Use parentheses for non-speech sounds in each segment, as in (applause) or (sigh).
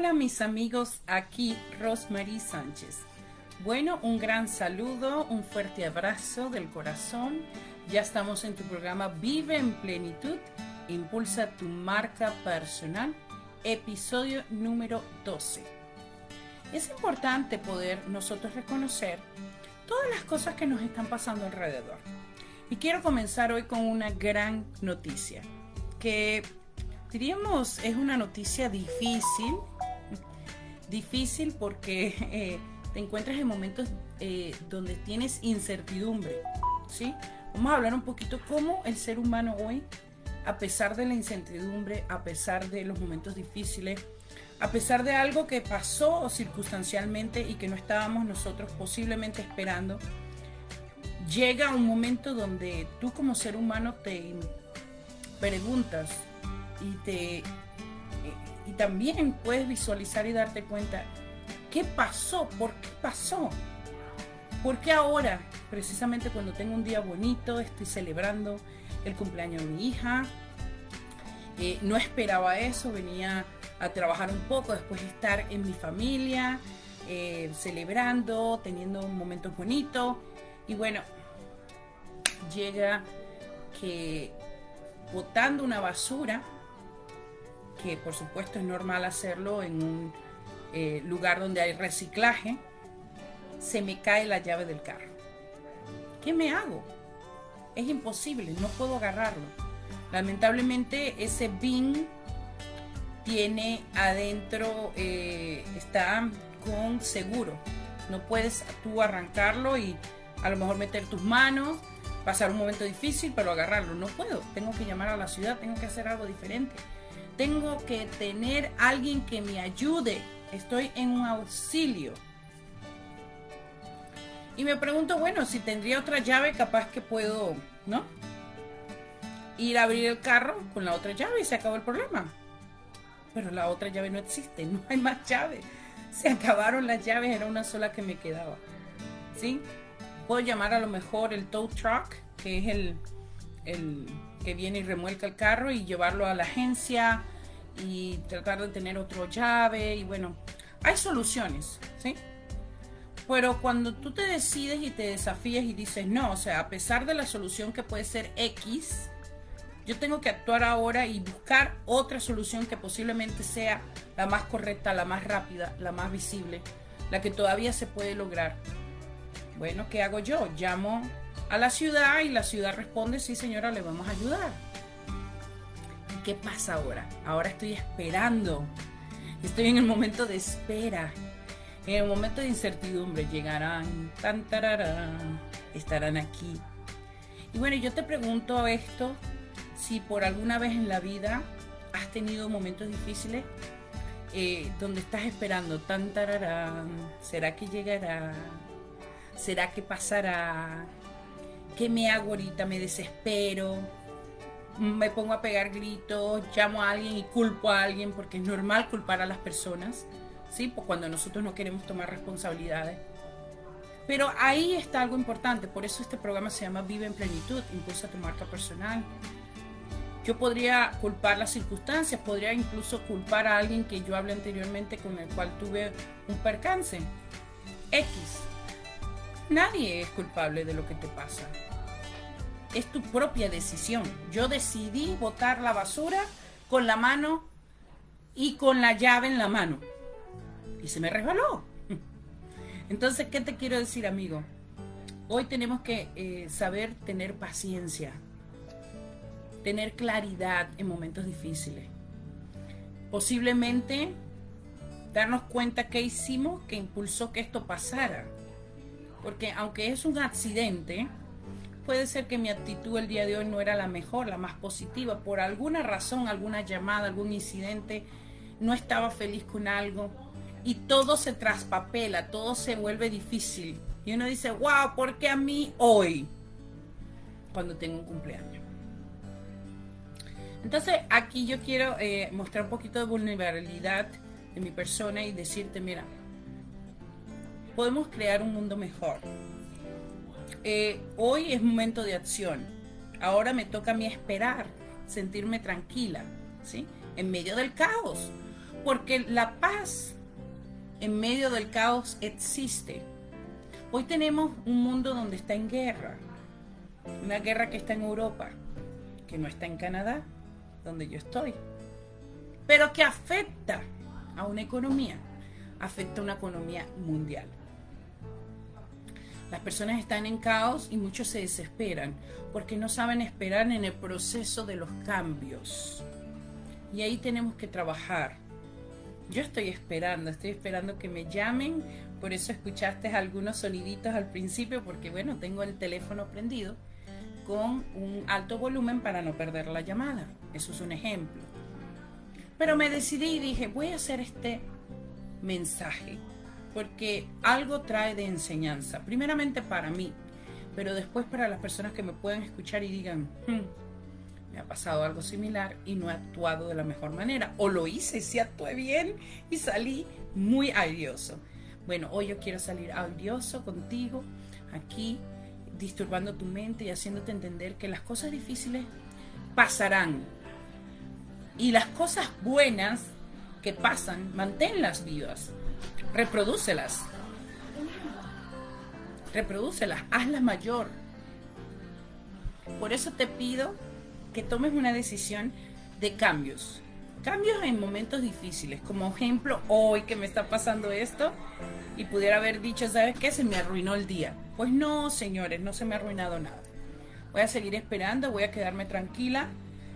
Hola mis amigos, aquí Rosemary Sánchez. Bueno, un gran saludo, un fuerte abrazo del corazón. Ya estamos en tu programa Vive en Plenitud, Impulsa tu marca personal, episodio número 12. Es importante poder nosotros reconocer todas las cosas que nos están pasando alrededor. Y quiero comenzar hoy con una gran noticia, que diríamos es una noticia difícil, difícil porque... Eh, te encuentras en momentos eh, donde tienes incertidumbre, ¿sí? Vamos a hablar un poquito cómo el ser humano hoy, a pesar de la incertidumbre, a pesar de los momentos difíciles, a pesar de algo que pasó circunstancialmente y que no estábamos nosotros posiblemente esperando, llega un momento donde tú como ser humano te preguntas y te eh, y también puedes visualizar y darte cuenta ¿Qué pasó? ¿Por qué pasó? ¿Por qué ahora, precisamente cuando tengo un día bonito, estoy celebrando el cumpleaños de mi hija? Eh, no esperaba eso, venía a trabajar un poco, después de estar en mi familia, eh, celebrando, teniendo un momento bonito. Y bueno, llega que botando una basura, que por supuesto es normal hacerlo en un eh, lugar donde hay reciclaje, se me cae la llave del carro. ¿Qué me hago? Es imposible, no puedo agarrarlo. Lamentablemente ese bin tiene adentro, eh, está con seguro. No puedes tú arrancarlo y a lo mejor meter tus manos, pasar un momento difícil, pero agarrarlo. No puedo. Tengo que llamar a la ciudad, tengo que hacer algo diferente. Tengo que tener alguien que me ayude Estoy en un auxilio. Y me pregunto, bueno, si tendría otra llave, capaz que puedo, ¿no? Ir a abrir el carro con la otra llave y se acabó el problema. Pero la otra llave no existe, (laughs) no hay más llave. Se acabaron las llaves, era una sola que me quedaba. ¿Sí? Puedo llamar a lo mejor el tow truck, que es el, el que viene y remuelca el carro y llevarlo a la agencia y tratar de tener otro llave y bueno, hay soluciones, ¿sí? Pero cuando tú te decides y te desafías y dices, no, o sea, a pesar de la solución que puede ser X, yo tengo que actuar ahora y buscar otra solución que posiblemente sea la más correcta, la más rápida, la más visible, la que todavía se puede lograr. Bueno, ¿qué hago yo? Llamo a la ciudad y la ciudad responde, sí señora, le vamos a ayudar. ¿qué pasa ahora? Ahora estoy esperando. Estoy en el momento de espera. En el momento de incertidumbre llegarán, tan tararán, estarán aquí. Y bueno, yo te pregunto esto, si por alguna vez en la vida has tenido momentos difíciles eh, donde estás esperando, tan tararán, ¿será que llegará? ¿Será que pasará? ¿Qué me hago ahorita? ¿Me desespero? me pongo a pegar gritos, llamo a alguien y culpo a alguien, porque es normal culpar a las personas, ¿sí? Pues cuando nosotros no queremos tomar responsabilidades. Pero ahí está algo importante, por eso este programa se llama Vive en Plenitud, impulsa tu marca personal. Yo podría culpar las circunstancias, podría incluso culpar a alguien que yo hablé anteriormente con el cual tuve un percance. X. Nadie es culpable de lo que te pasa es tu propia decisión. Yo decidí botar la basura con la mano y con la llave en la mano. Y se me resbaló. Entonces, ¿qué te quiero decir, amigo? Hoy tenemos que eh, saber tener paciencia, tener claridad en momentos difíciles. Posiblemente darnos cuenta qué hicimos que impulsó que esto pasara. Porque aunque es un accidente, puede ser que mi actitud el día de hoy no era la mejor, la más positiva. Por alguna razón, alguna llamada, algún incidente, no estaba feliz con algo. Y todo se traspapela, todo se vuelve difícil. Y uno dice, wow, ¿por qué a mí hoy? Cuando tengo un cumpleaños. Entonces aquí yo quiero eh, mostrar un poquito de vulnerabilidad de mi persona y decirte, mira, podemos crear un mundo mejor. Eh, hoy es momento de acción. Ahora me toca a mí esperar, sentirme tranquila, ¿sí? En medio del caos. Porque la paz en medio del caos existe. Hoy tenemos un mundo donde está en guerra. Una guerra que está en Europa, que no está en Canadá, donde yo estoy. Pero que afecta a una economía, afecta a una economía mundial. Las personas están en caos y muchos se desesperan porque no saben esperar en el proceso de los cambios. Y ahí tenemos que trabajar. Yo estoy esperando, estoy esperando que me llamen, por eso escuchaste algunos soniditos al principio, porque bueno, tengo el teléfono prendido con un alto volumen para no perder la llamada. Eso es un ejemplo. Pero me decidí y dije, voy a hacer este mensaje porque algo trae de enseñanza, primeramente para mí, pero después para las personas que me pueden escuchar y digan, hmm, me ha pasado algo similar y no he actuado de la mejor manera, o lo hice, sí actué bien y salí muy airioso. Bueno, hoy yo quiero salir airioso contigo, aquí, disturbando tu mente y haciéndote entender que las cosas difíciles pasarán. Y las cosas buenas que pasan, manténlas vivas reprodúcelas. Reprodúcelas, hazlas mayor. Por eso te pido que tomes una decisión de cambios. Cambios en momentos difíciles. Como ejemplo, hoy que me está pasando esto y pudiera haber dicho, ¿sabes qué? Se me arruinó el día. Pues no, señores, no se me ha arruinado nada. Voy a seguir esperando, voy a quedarme tranquila.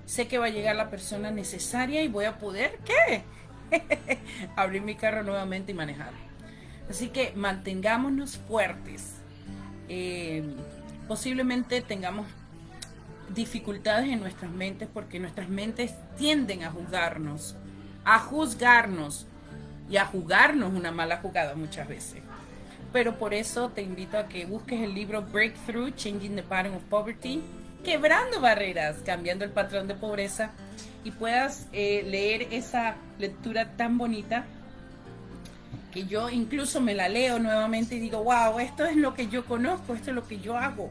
Sé que va a llegar la persona necesaria y voy a poder, ¿qué? (laughs) abrir mi carro nuevamente y manejar. Así que mantengámonos fuertes. Eh, posiblemente tengamos dificultades en nuestras mentes porque nuestras mentes tienden a juzgarnos, a juzgarnos y a jugarnos una mala jugada muchas veces. Pero por eso te invito a que busques el libro Breakthrough, Changing the Pattern of Poverty, quebrando barreras, cambiando el patrón de pobreza y puedas eh, leer esa lectura tan bonita que yo incluso me la leo nuevamente y digo, wow, esto es lo que yo conozco, esto es lo que yo hago.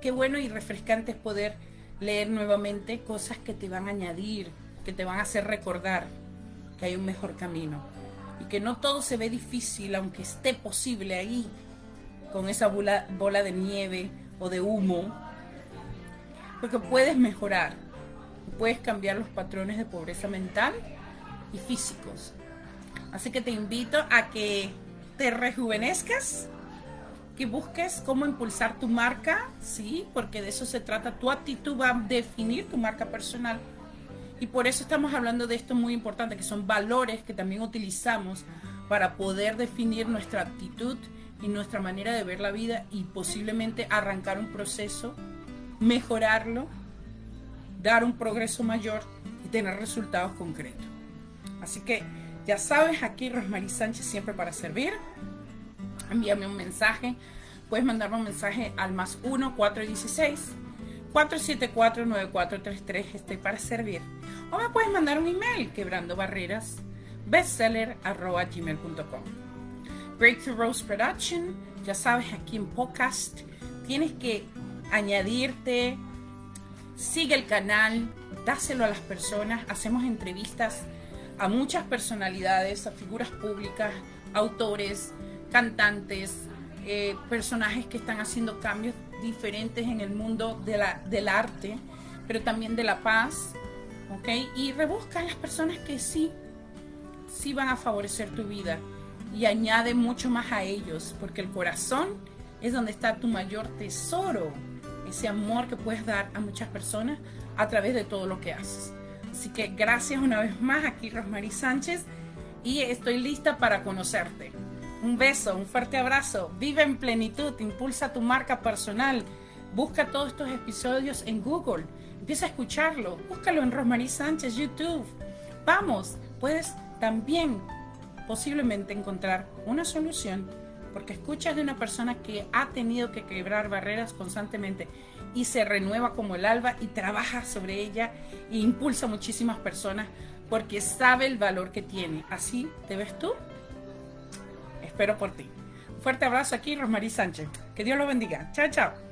Qué bueno y refrescante es poder leer nuevamente cosas que te van a añadir, que te van a hacer recordar que hay un mejor camino y que no todo se ve difícil, aunque esté posible ahí, con esa bola, bola de nieve o de humo, porque puedes mejorar puedes cambiar los patrones de pobreza mental y físicos. Así que te invito a que te rejuvenezcas, que busques cómo impulsar tu marca, sí, porque de eso se trata. Tu actitud va a definir tu marca personal. Y por eso estamos hablando de esto muy importante, que son valores que también utilizamos para poder definir nuestra actitud y nuestra manera de ver la vida y posiblemente arrancar un proceso, mejorarlo dar un progreso mayor y tener resultados concretos. Así que ya sabes, aquí Rosmarie Sánchez siempre para servir. Envíame un mensaje. Puedes mandarme un mensaje al más 1 416 474 9433. Estoy para servir. O me puedes mandar un email quebrando barreras bestseller arroba gmail.com. Breakthrough Rose Production, ya sabes, aquí en podcast tienes que añadirte Sigue el canal, dáselo a las personas. Hacemos entrevistas a muchas personalidades, a figuras públicas, autores, cantantes, eh, personajes que están haciendo cambios diferentes en el mundo de la, del arte, pero también de la paz. ¿Ok? Y rebusca a las personas que sí sí van a favorecer tu vida y añade mucho más a ellos, porque el corazón es donde está tu mayor tesoro, ese amor que puedes dar a muchas personas a través de todo lo que haces. Así que gracias una vez más aquí Rosmarie Sánchez y estoy lista para conocerte. Un beso, un fuerte abrazo. Vive en plenitud, impulsa tu marca personal. Busca todos estos episodios en Google. Empieza a escucharlo. Búscalo en Rosmarie Sánchez YouTube. Vamos, puedes también posiblemente encontrar una solución porque escuchas de una persona que ha tenido que quebrar barreras constantemente y se renueva como el alba y trabaja sobre ella e impulsa a muchísimas personas porque sabe el valor que tiene. ¿Así te ves tú? Espero por ti. Un fuerte abrazo aquí, Rosmarie Sánchez. Que Dios lo bendiga. Chao, chao.